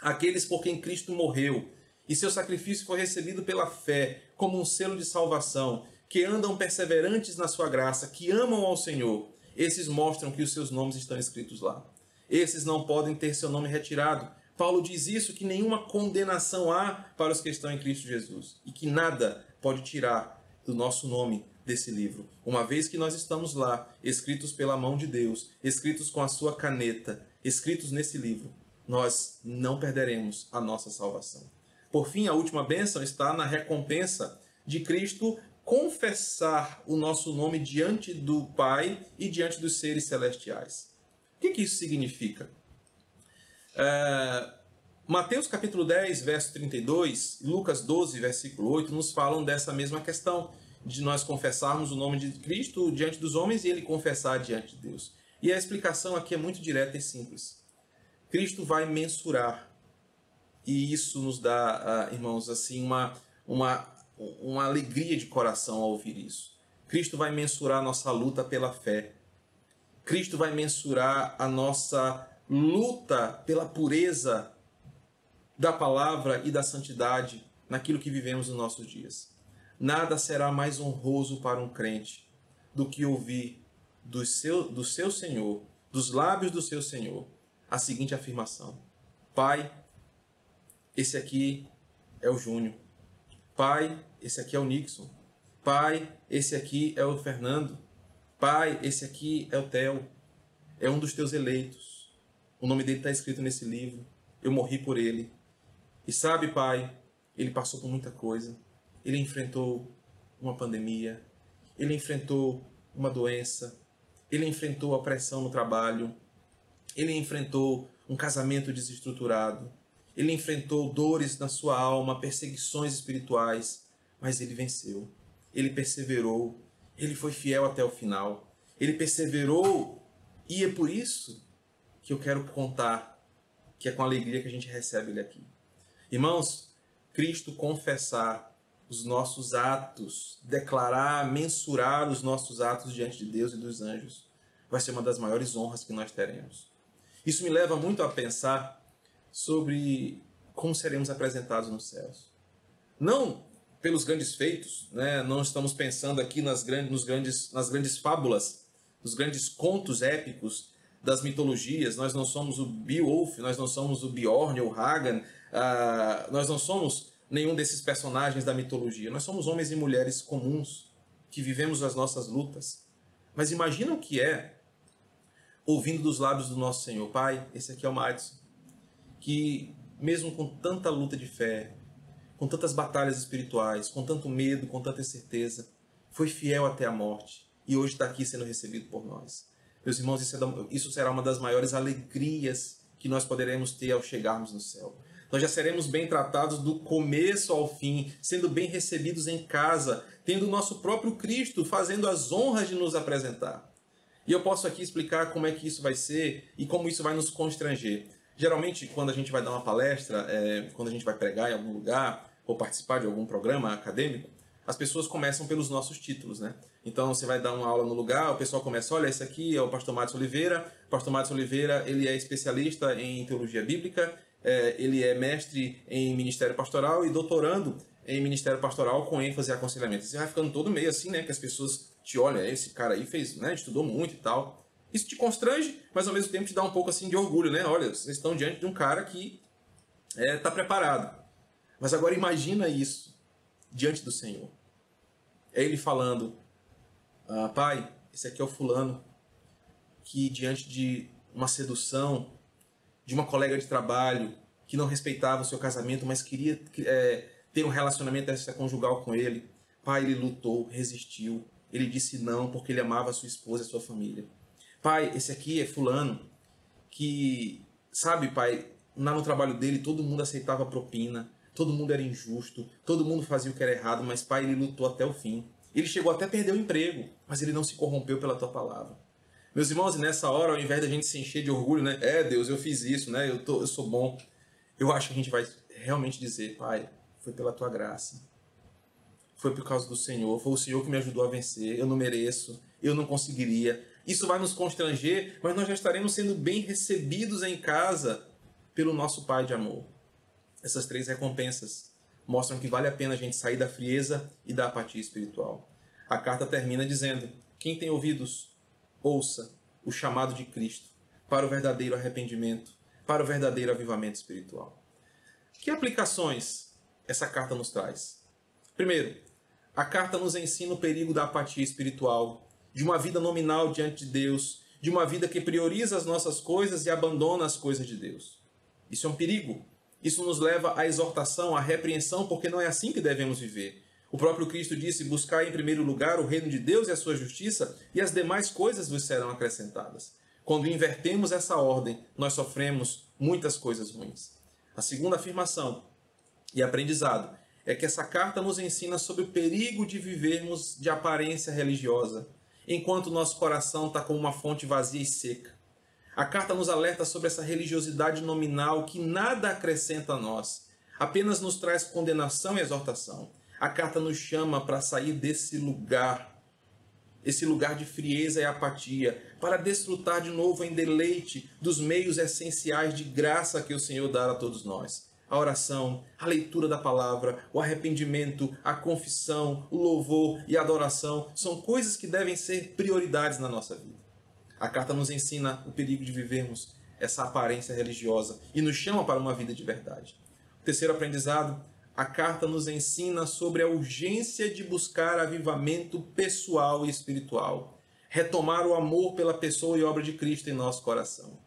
aqueles por quem Cristo morreu e seu sacrifício foi recebido pela fé como um selo de salvação, que andam perseverantes na sua graça, que amam ao Senhor, esses mostram que os seus nomes estão escritos lá. Esses não podem ter seu nome retirado. Paulo diz isso que nenhuma condenação há para os que estão em Cristo Jesus e que nada pode tirar do nosso nome desse livro. Uma vez que nós estamos lá, escritos pela mão de Deus, escritos com a sua caneta, escritos nesse livro, nós não perderemos a nossa salvação. Por fim, a última bênção está na recompensa de Cristo confessar o nosso nome diante do Pai e diante dos seres celestiais. O que, que isso significa? É, Mateus capítulo 10, verso 32, e Lucas 12, versículo 8, nos falam dessa mesma questão, de nós confessarmos o nome de Cristo diante dos homens e ele confessar diante de Deus. E a explicação aqui é muito direta e simples. Cristo vai mensurar, e isso nos dá, ah, irmãos, assim, uma, uma, uma alegria de coração ao ouvir isso. Cristo vai mensurar nossa luta pela fé. Cristo vai mensurar a nossa luta pela pureza da palavra e da santidade naquilo que vivemos nos nossos dias. Nada será mais honroso para um crente do que ouvir do seu, do seu Senhor, dos lábios do seu Senhor, a seguinte afirmação: Pai, esse aqui é o Júnior. Pai, esse aqui é o Nixon. Pai, esse aqui é o Fernando. Pai, esse aqui é o Theo. É um dos teus eleitos. O nome dele está escrito nesse livro. Eu morri por ele. E sabe, pai, ele passou por muita coisa. Ele enfrentou uma pandemia, ele enfrentou uma doença, ele enfrentou a pressão no trabalho, ele enfrentou um casamento desestruturado, ele enfrentou dores na sua alma, perseguições espirituais, mas ele venceu. Ele perseverou, ele foi fiel até o final. Ele perseverou e é por isso que eu quero contar que é com alegria que a gente recebe ele aqui. Irmãos, Cristo confessar os nossos atos, declarar, mensurar os nossos atos diante de Deus e dos anjos, vai ser uma das maiores honras que nós teremos. Isso me leva muito a pensar sobre como seremos apresentados nos céus. Não pelos grandes feitos, né? não estamos pensando aqui nas grandes, nos grandes, nas grandes fábulas, nos grandes contos épicos das mitologias. Nós não somos o Beowulf, nós não somos o Bjorn ou Hagen, uh, nós não somos nenhum desses personagens da mitologia. Nós somos homens e mulheres comuns que vivemos as nossas lutas. Mas imagina o que é ouvindo dos lábios do nosso Senhor, Pai, esse aqui é o Madison, que mesmo com tanta luta de fé, com tantas batalhas espirituais, com tanto medo, com tanta incerteza, foi fiel até a morte e hoje está aqui sendo recebido por nós. Meus irmãos, isso, é isso será uma das maiores alegrias que nós poderemos ter ao chegarmos no céu. Nós já seremos bem tratados do começo ao fim, sendo bem recebidos em casa, tendo o nosso próprio Cristo fazendo as honras de nos apresentar. E eu posso aqui explicar como é que isso vai ser e como isso vai nos constranger. Geralmente, quando a gente vai dar uma palestra, é, quando a gente vai pregar em algum lugar ou participar de algum programa acadêmico, as pessoas começam pelos nossos títulos, né? Então você vai dar uma aula no lugar, o pessoal começa, olha, esse aqui é o pastor Matos Oliveira. O pastor Matos Oliveira, ele é especialista em teologia bíblica, é, ele é mestre em ministério pastoral e doutorando em ministério pastoral com ênfase em aconselhamento. Você vai ficando todo meio assim, né? Que as pessoas te olham, esse cara aí fez, né? Estudou muito e tal. Isso te constrange, mas ao mesmo tempo te dá um pouco assim de orgulho, né? Olha, vocês estão diante de um cara que está é, tá preparado. Mas agora imagina isso diante do Senhor. É ele falando, ah, pai, esse aqui é o fulano que diante de uma sedução de uma colega de trabalho que não respeitava o seu casamento, mas queria é, ter um relacionamento extraconjugal com ele. Pai, ele lutou, resistiu. Ele disse não porque ele amava a sua esposa e a sua família. Pai, esse aqui é fulano que, sabe, pai, lá no trabalho dele todo mundo aceitava propina, todo mundo era injusto, todo mundo fazia o que era errado, mas pai, ele lutou até o fim. Ele chegou até a perder o emprego, mas ele não se corrompeu pela tua palavra. Meus irmãos, nessa hora, ao invés da gente se encher de orgulho, né? É, Deus, eu fiz isso, né? Eu, tô, eu sou bom. Eu acho que a gente vai realmente dizer, Pai, foi pela tua graça. Foi por causa do Senhor. Foi o Senhor que me ajudou a vencer. Eu não mereço. Eu não conseguiria. Isso vai nos constranger, mas nós já estaremos sendo bem recebidos em casa pelo nosso Pai de amor. Essas três recompensas mostram que vale a pena a gente sair da frieza e da apatia espiritual. A carta termina dizendo: Quem tem ouvidos, ouça o chamado de Cristo para o verdadeiro arrependimento, para o verdadeiro avivamento espiritual. Que aplicações essa carta nos traz? Primeiro, a carta nos ensina o perigo da apatia espiritual, de uma vida nominal diante de Deus, de uma vida que prioriza as nossas coisas e abandona as coisas de Deus. Isso é um perigo. Isso nos leva à exortação, à repreensão, porque não é assim que devemos viver. O próprio Cristo disse: Buscai em primeiro lugar o reino de Deus e a sua justiça, e as demais coisas vos serão acrescentadas. Quando invertemos essa ordem, nós sofremos muitas coisas ruins. A segunda afirmação e aprendizado é que essa carta nos ensina sobre o perigo de vivermos de aparência religiosa, enquanto nosso coração está como uma fonte vazia e seca. A carta nos alerta sobre essa religiosidade nominal que nada acrescenta a nós, apenas nos traz condenação e exortação. A carta nos chama para sair desse lugar, esse lugar de frieza e apatia, para desfrutar de novo em deleite dos meios essenciais de graça que o Senhor dá a todos nós a oração, a leitura da palavra, o arrependimento, a confissão, o louvor e a adoração são coisas que devem ser prioridades na nossa vida. A carta nos ensina o perigo de vivermos essa aparência religiosa e nos chama para uma vida de verdade. O terceiro aprendizado, a carta nos ensina sobre a urgência de buscar avivamento pessoal e espiritual, retomar o amor pela pessoa e obra de Cristo em nosso coração.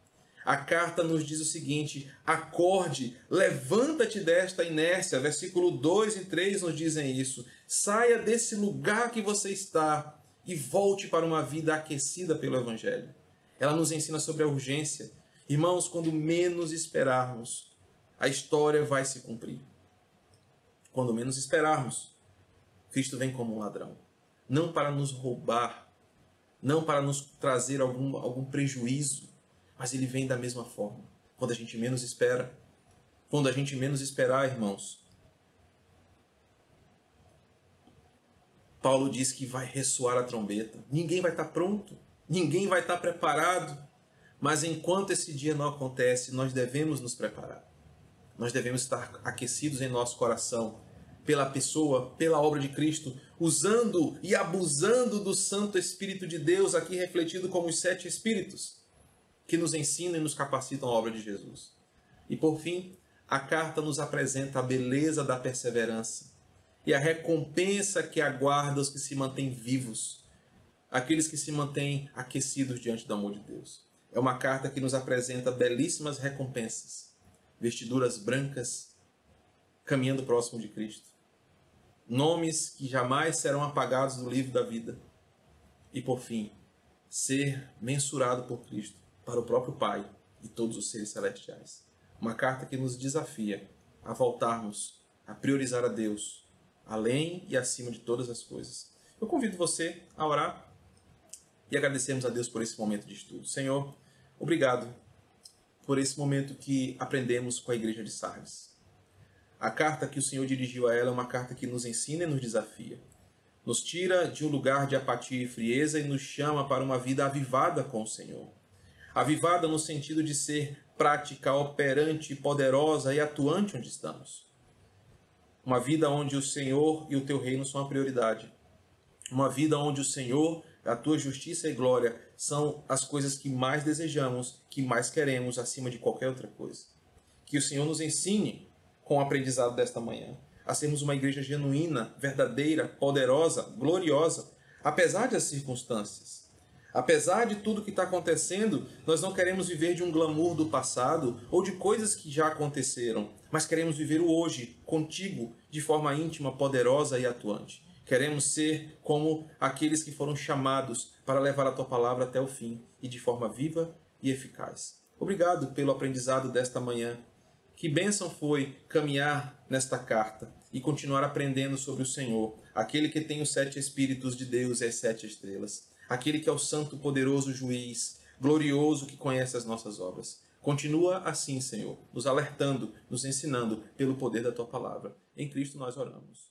A carta nos diz o seguinte: acorde, levanta-te desta inércia. Versículo 2 e 3 nos dizem isso. Saia desse lugar que você está e volte para uma vida aquecida pelo Evangelho. Ela nos ensina sobre a urgência. Irmãos, quando menos esperarmos, a história vai se cumprir. Quando menos esperarmos, Cristo vem como um ladrão. Não para nos roubar, não para nos trazer algum, algum prejuízo, mas ele vem da mesma forma, quando a gente menos espera. Quando a gente menos esperar, irmãos. Paulo diz que vai ressoar a trombeta. Ninguém vai estar pronto, ninguém vai estar preparado. Mas enquanto esse dia não acontece, nós devemos nos preparar. Nós devemos estar aquecidos em nosso coração pela pessoa, pela obra de Cristo, usando e abusando do Santo Espírito de Deus, aqui refletido como os sete Espíritos que nos ensinam e nos capacitam a obra de Jesus. E por fim, a carta nos apresenta a beleza da perseverança e a recompensa que aguarda os que se mantêm vivos, aqueles que se mantêm aquecidos diante do amor de Deus. É uma carta que nos apresenta belíssimas recompensas, vestiduras brancas, caminhando próximo de Cristo, nomes que jamais serão apagados do livro da vida, e por fim, ser mensurado por Cristo para o próprio Pai e todos os seres celestiais. Uma carta que nos desafia a voltarmos a priorizar a Deus, além e acima de todas as coisas. Eu convido você a orar e agradecermos a Deus por esse momento de estudo. Senhor, obrigado por esse momento que aprendemos com a igreja de Sardes. A carta que o Senhor dirigiu a ela é uma carta que nos ensina e nos desafia. Nos tira de um lugar de apatia e frieza e nos chama para uma vida avivada com o Senhor. Avivada no sentido de ser prática, operante, poderosa e atuante onde estamos. Uma vida onde o Senhor e o teu reino são a prioridade. Uma vida onde o Senhor, a tua justiça e glória são as coisas que mais desejamos, que mais queremos acima de qualquer outra coisa. Que o Senhor nos ensine com o aprendizado desta manhã a sermos uma igreja genuína, verdadeira, poderosa, gloriosa, apesar das circunstâncias Apesar de tudo que está acontecendo, nós não queremos viver de um glamour do passado ou de coisas que já aconteceram, mas queremos viver o hoje, contigo, de forma íntima, poderosa e atuante. Queremos ser como aqueles que foram chamados para levar a tua palavra até o fim e de forma viva e eficaz. Obrigado pelo aprendizado desta manhã. Que bênção foi caminhar nesta carta e continuar aprendendo sobre o Senhor, aquele que tem os sete Espíritos de Deus e as sete estrelas aquele que é o santo, poderoso juiz, glorioso que conhece as nossas obras. Continua assim, Senhor, nos alertando, nos ensinando pelo poder da tua palavra. Em Cristo nós oramos.